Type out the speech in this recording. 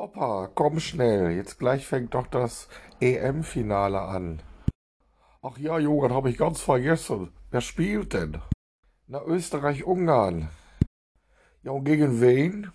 Opa, komm schnell, jetzt gleich fängt doch das EM-Finale an. Ach ja, Joghurt, habe ich ganz vergessen. Wer spielt denn? Na, Österreich-Ungarn. Ja, und gegen wen?